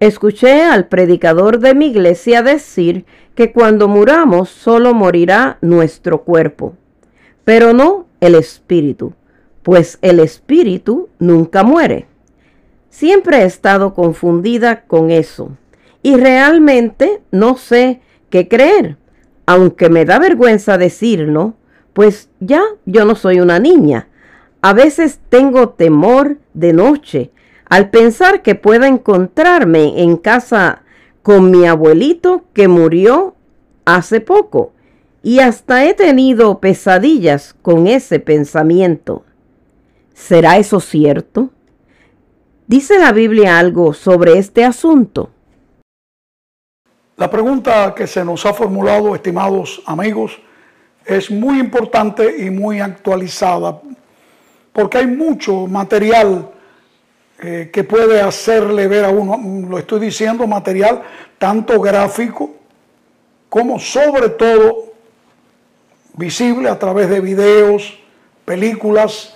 Escuché al predicador de mi iglesia decir que cuando muramos solo morirá nuestro cuerpo, pero no el espíritu, pues el espíritu nunca muere. Siempre he estado confundida con eso y realmente no sé qué creer, aunque me da vergüenza decirlo, pues ya yo no soy una niña. A veces tengo temor de noche al pensar que pueda encontrarme en casa con mi abuelito que murió hace poco y hasta he tenido pesadillas con ese pensamiento. ¿Será eso cierto? ¿Dice la Biblia algo sobre este asunto? La pregunta que se nos ha formulado, estimados amigos, es muy importante y muy actualizada, porque hay mucho material eh, que puede hacerle ver a uno, lo estoy diciendo, material tanto gráfico como sobre todo visible a través de videos, películas.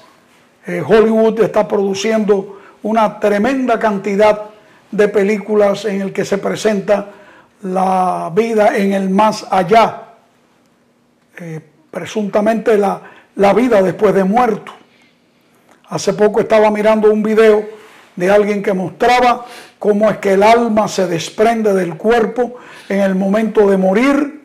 Eh, Hollywood está produciendo una tremenda cantidad de películas en el que se presenta la vida en el más allá, eh, presuntamente la, la vida después de muerto. Hace poco estaba mirando un video de alguien que mostraba cómo es que el alma se desprende del cuerpo en el momento de morir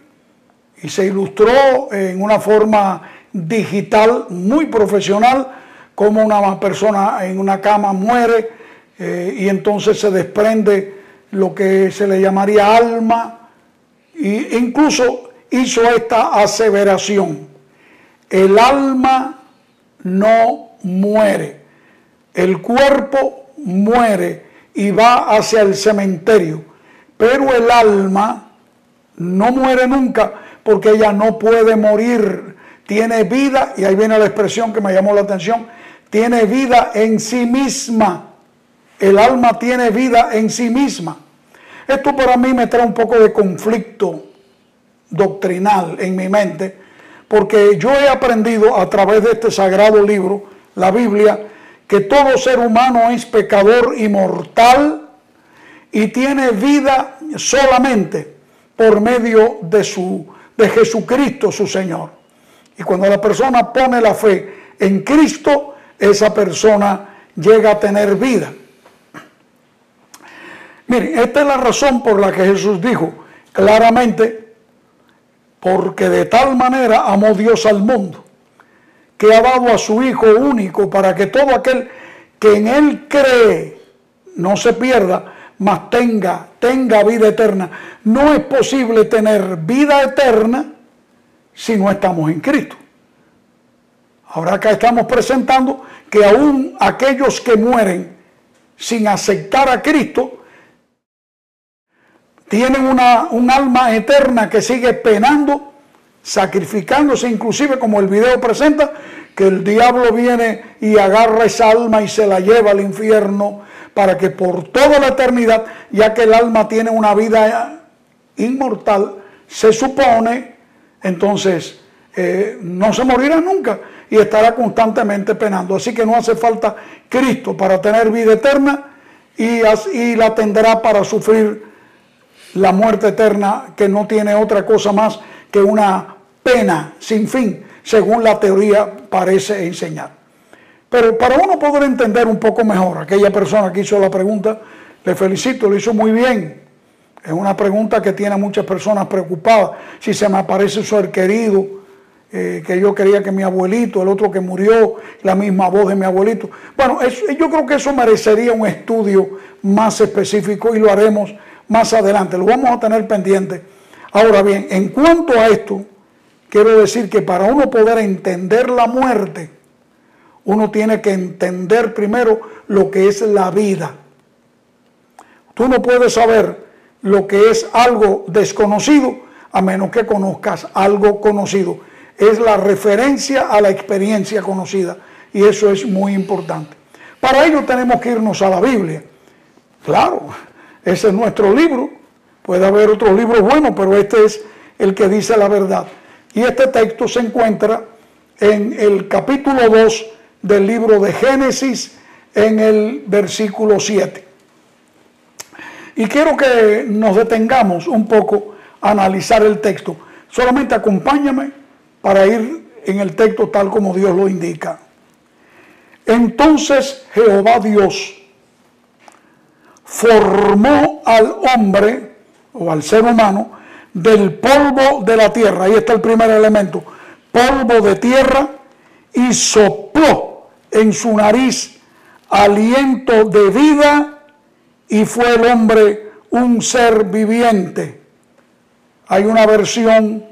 y se ilustró en una forma digital muy profesional cómo una persona en una cama muere eh, y entonces se desprende lo que se le llamaría alma e incluso hizo esta aseveración. El alma no muere el cuerpo muere y va hacia el cementerio, pero el alma no muere nunca porque ella no puede morir, tiene vida, y ahí viene la expresión que me llamó la atención, tiene vida en sí misma. El alma tiene vida en sí misma. Esto para mí me trae un poco de conflicto doctrinal en mi mente, porque yo he aprendido a través de este sagrado libro, la Biblia, que todo ser humano es pecador y mortal y tiene vida solamente por medio de, su, de Jesucristo su Señor. Y cuando la persona pone la fe en Cristo, esa persona llega a tener vida. Miren, esta es la razón por la que Jesús dijo claramente, porque de tal manera amó Dios al mundo que ha dado a su Hijo único para que todo aquel que en Él cree no se pierda, mas tenga, tenga vida eterna. No es posible tener vida eterna si no estamos en Cristo. Ahora acá estamos presentando que aún aquellos que mueren sin aceptar a Cristo, tienen una, un alma eterna que sigue penando sacrificándose inclusive como el video presenta, que el diablo viene y agarra esa alma y se la lleva al infierno para que por toda la eternidad, ya que el alma tiene una vida inmortal, se supone, entonces eh, no se morirá nunca y estará constantemente penando. Así que no hace falta Cristo para tener vida eterna y, y la tendrá para sufrir la muerte eterna que no tiene otra cosa más que una sin fin, según la teoría parece enseñar. Pero para uno poder entender un poco mejor, aquella persona que hizo la pregunta, le felicito, lo hizo muy bien. Es una pregunta que tiene muchas personas preocupadas. Si se me aparece su ser querido, eh, que yo quería que mi abuelito, el otro que murió, la misma voz de mi abuelito. Bueno, yo creo que eso merecería un estudio más específico y lo haremos más adelante. Lo vamos a tener pendiente Ahora bien, en cuanto a esto, quiero decir que para uno poder entender la muerte, uno tiene que entender primero lo que es la vida. Tú no puedes saber lo que es algo desconocido a menos que conozcas algo conocido. Es la referencia a la experiencia conocida y eso es muy importante. Para ello tenemos que irnos a la Biblia. Claro, ese es nuestro libro Puede haber otros libros buenos, pero este es el que dice la verdad. Y este texto se encuentra en el capítulo 2 del libro de Génesis, en el versículo 7. Y quiero que nos detengamos un poco a analizar el texto. Solamente acompáñame para ir en el texto tal como Dios lo indica. Entonces Jehová Dios formó al hombre o al ser humano del polvo de la tierra. Ahí está el primer elemento. Polvo de tierra y sopló en su nariz aliento de vida y fue el hombre un ser viviente. Hay una versión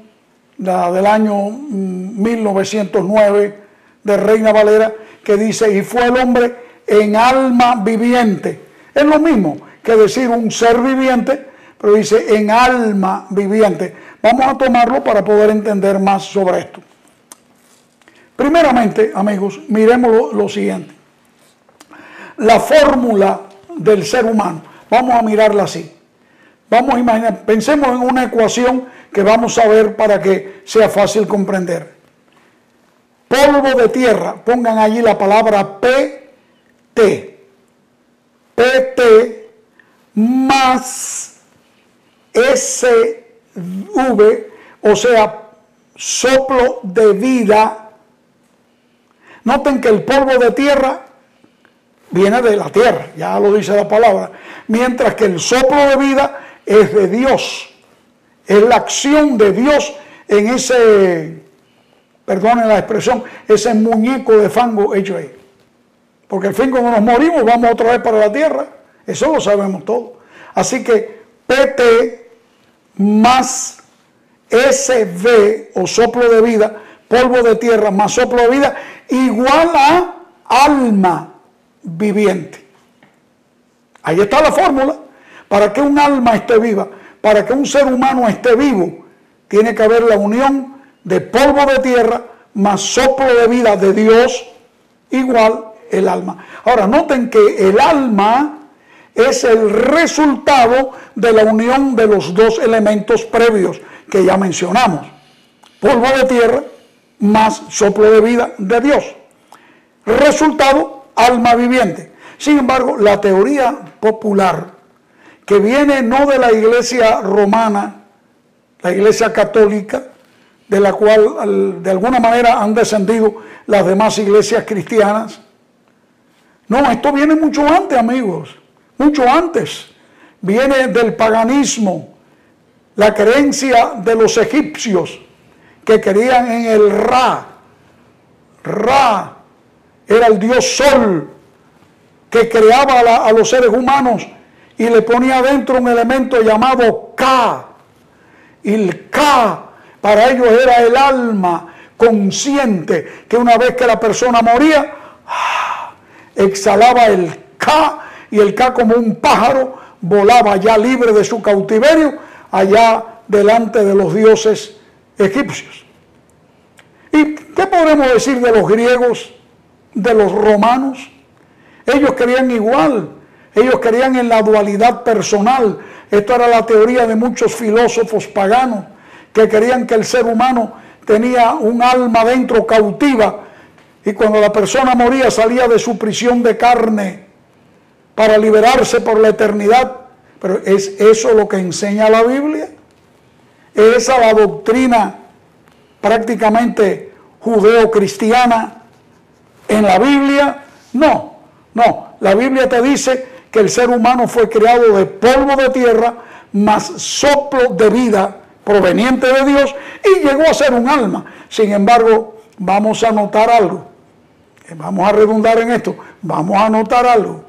la del año 1909 mm, de Reina Valera que dice, y fue el hombre en alma viviente. Es lo mismo que decir un ser viviente, pero dice en alma viviente. Vamos a tomarlo para poder entender más sobre esto. Primeramente, amigos, miremos lo, siguiente. La fórmula del ser humano. Vamos a mirarla así. Vamos a imaginar, pensemos en una ecuación que vamos a ver para que sea fácil comprender. Polvo de tierra, pongan allí la palabra PT. PT más SV, o sea, soplo de vida. Noten que el polvo de tierra viene de la tierra, ya lo dice la palabra, mientras que el soplo de vida es de Dios. Es la acción de Dios en ese, perdonen la expresión, ese muñeco de fango hecho ahí. Porque al fin cuando nos morimos vamos otra vez para la tierra. Eso lo sabemos todo. Así que PT más SV o soplo de vida, polvo de tierra más soplo de vida, igual a alma viviente. Ahí está la fórmula. Para que un alma esté viva, para que un ser humano esté vivo, tiene que haber la unión de polvo de tierra más soplo de vida de Dios, igual el alma. Ahora, noten que el alma es el resultado de la unión de los dos elementos previos que ya mencionamos. Polvo de tierra más soplo de vida de Dios. Resultado, alma viviente. Sin embargo, la teoría popular que viene no de la iglesia romana, la iglesia católica, de la cual de alguna manera han descendido las demás iglesias cristianas. No, esto viene mucho antes, amigos, mucho antes. Viene del paganismo, la creencia de los egipcios que creían en el Ra. Ra era el dios sol que creaba a, los seres humanos y le ponía dentro un elemento llamado K. Y el K para ellos era el alma consciente que una vez que la persona moría, ¡ah! exhalaba el K y el K como un pájaro volaba ya libre de su cautiverio allá delante de los dioses egipcios. ¿Y qué podemos decir de los griegos, de los romanos? Ellos querían igual ellos creían en la dualidad personal. Esto era la teoría de muchos filósofos paganos que creían que el ser humano tenía un alma dentro cautiva y cuando la persona moría salía de su prisión de carne para liberarse por la eternidad. Pero ¿es eso lo que enseña la Biblia? ¿Es esa la doctrina prácticamente judeo-cristiana en la Biblia? No, no. La Biblia te dice que el ser humano fue creado de polvo de tierra más soplo de vida proveniente de Dios y llegó a ser un alma. Sin embargo, vamos a notar algo. Vamos a redundar en esto. Vamos a notar algo.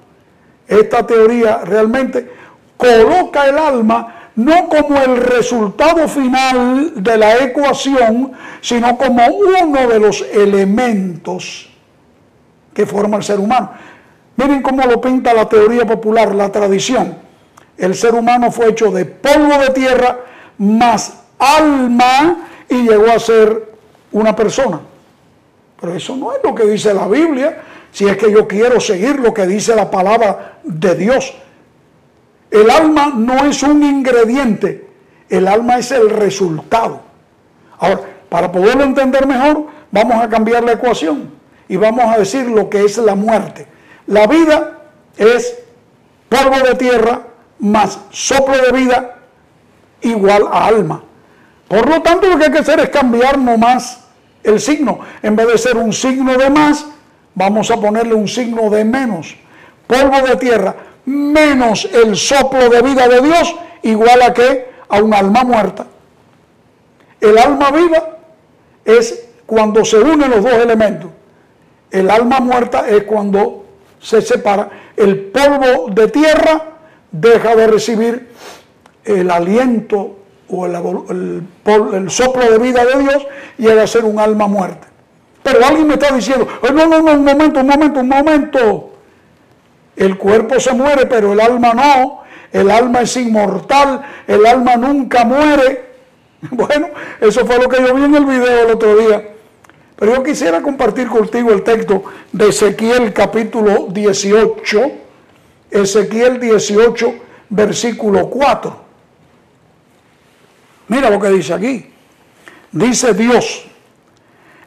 Esta teoría realmente coloca el alma no como el resultado final de la ecuación, sino como uno de los elementos que forma el ser humano. Miren cómo lo pinta la teoría popular, la tradición. El ser humano fue hecho de polvo de tierra más alma y llegó a ser una persona. Pero eso no es lo que dice la Biblia, si es que yo quiero seguir lo que dice la palabra de Dios. El alma no es un ingrediente, el alma es el resultado. Ahora, para poderlo entender mejor, vamos a cambiar la ecuación y vamos a decir lo que es la muerte. La vida es polvo de tierra más soplo de vida igual a alma. Por lo tanto, lo que hay que hacer es cambiar nomás el signo. En vez de ser un signo de más, vamos a ponerle un signo de menos. Polvo de tierra menos el soplo de vida de Dios, igual a que a un alma muerta. El alma viva es cuando se unen los dos elementos. El alma muerta es cuando se separa. El polvo de tierra deja de recibir el aliento o el, soplo de vida de Dios y llega a ser un alma muerta. Pero alguien me está diciendo, no, no, no, un momento, un momento, un momento. El cuerpo se muere, pero el alma no. El alma es inmortal, el alma nunca muere. Bueno, eso fue lo que yo vi en el video el otro día. Pero yo quisiera compartir contigo el texto de Ezequiel capítulo 18, Ezequiel 18, versículo 4. Mira lo que dice aquí. Dice Dios,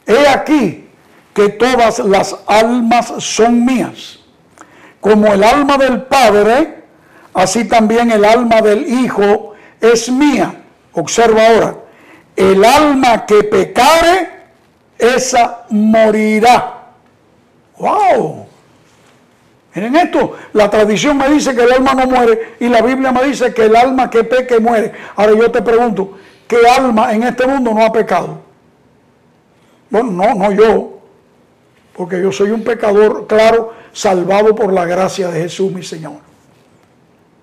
he aquí que todas las almas son mías como el alma del Padre, así también el alma del Hijo es mía. Observa ahora, el alma que pecare, esa morirá. ¡Wow! Miren esto, la tradición me dice que el alma no muere y la Biblia me dice que el alma que peque muere. Ahora yo te pregunto, ¿qué alma en este mundo no ha pecado? Bueno, no, no yo, porque yo soy un pecador, claro, salvado por la gracia de Jesús, mi Señor.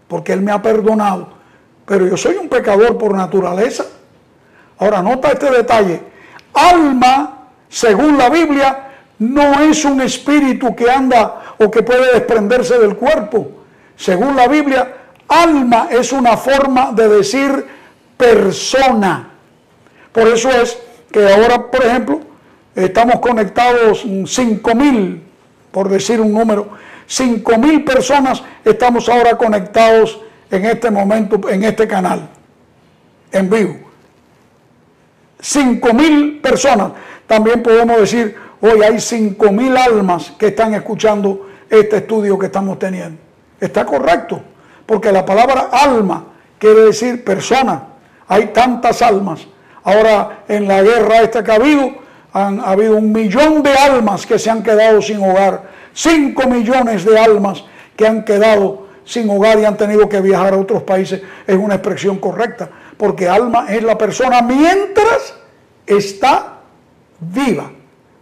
Porque Él me ha perdonado. Pero yo soy un pecador por naturaleza. Ahora, nota este detalle. Alma, según la Biblia, no es un espíritu que anda o que puede desprenderse del cuerpo. Según la Biblia, alma es una forma de decir persona. Por eso es que ahora, por ejemplo, estamos conectados 5.000 por decir un número, 5 mil personas estamos ahora conectados en este momento, en este canal, en vivo. 5 mil personas. También podemos decir, hoy hay 5 mil almas que están escuchando este estudio que estamos teniendo. Está correcto, porque la palabra alma quiere decir persona. Hay tantas almas. Ahora, en la guerra esta que ha habido, han habido un millón de almas que se han quedado sin hogar, cinco millones de almas que han quedado sin hogar y han tenido que viajar a otros países, es una expresión correcta, porque alma es la persona mientras está viva.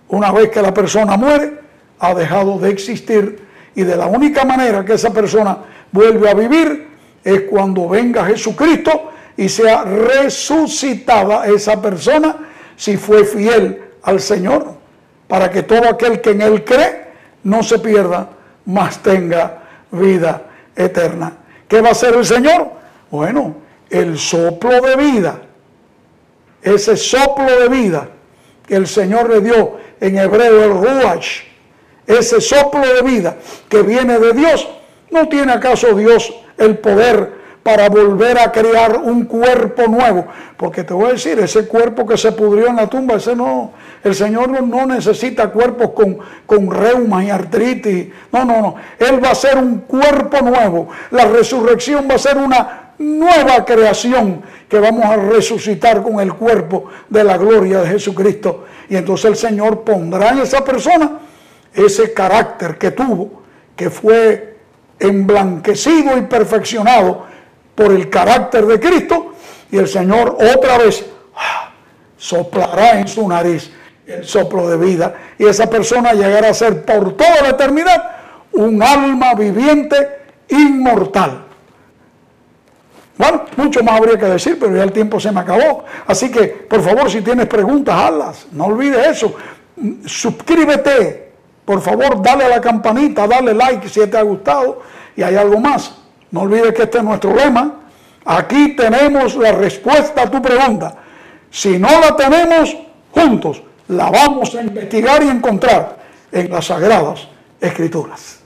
Una vez que la persona muere, ha dejado de existir y de la única manera que esa persona vuelve a vivir es cuando venga Jesucristo y sea resucitada esa persona si fue fiel al Señor, para que todo aquel que en Él cree no se pierda, mas tenga vida eterna. ¿Qué va a hacer el Señor? Bueno, el soplo de vida, ese soplo de vida que el Señor le dio en hebreo el Ruach, ese soplo de vida que viene de Dios, ¿no tiene acaso Dios el poder para volver a crear un cuerpo nuevo. Porque te voy a decir, ese cuerpo que se pudrió en la tumba, ese no, el Señor no, necesita cuerpos con, con reuma y artritis. No, no, no. Él va a ser un cuerpo nuevo. La resurrección va a ser una nueva creación que vamos a resucitar con el cuerpo de la gloria de Jesucristo. Y entonces el Señor pondrá en esa persona ese carácter que tuvo, que fue emblanquecido y perfeccionado por el carácter de Cristo y el Señor otra vez ah, soplará en su nariz el soplo de vida y esa persona llegará a ser por toda la eternidad un alma viviente inmortal. Bueno, mucho más habría que decir, pero ya el tiempo se me acabó. Así que, por favor, si tienes preguntas, hazlas. No olvides eso. Suscríbete. Por favor, dale a la campanita, dale like si te ha gustado. Y hay algo más. No olvides que este es nuestro lema. Aquí tenemos la respuesta a tu pregunta. Si no la tenemos, juntos la vamos a investigar y encontrar en las sagradas escrituras.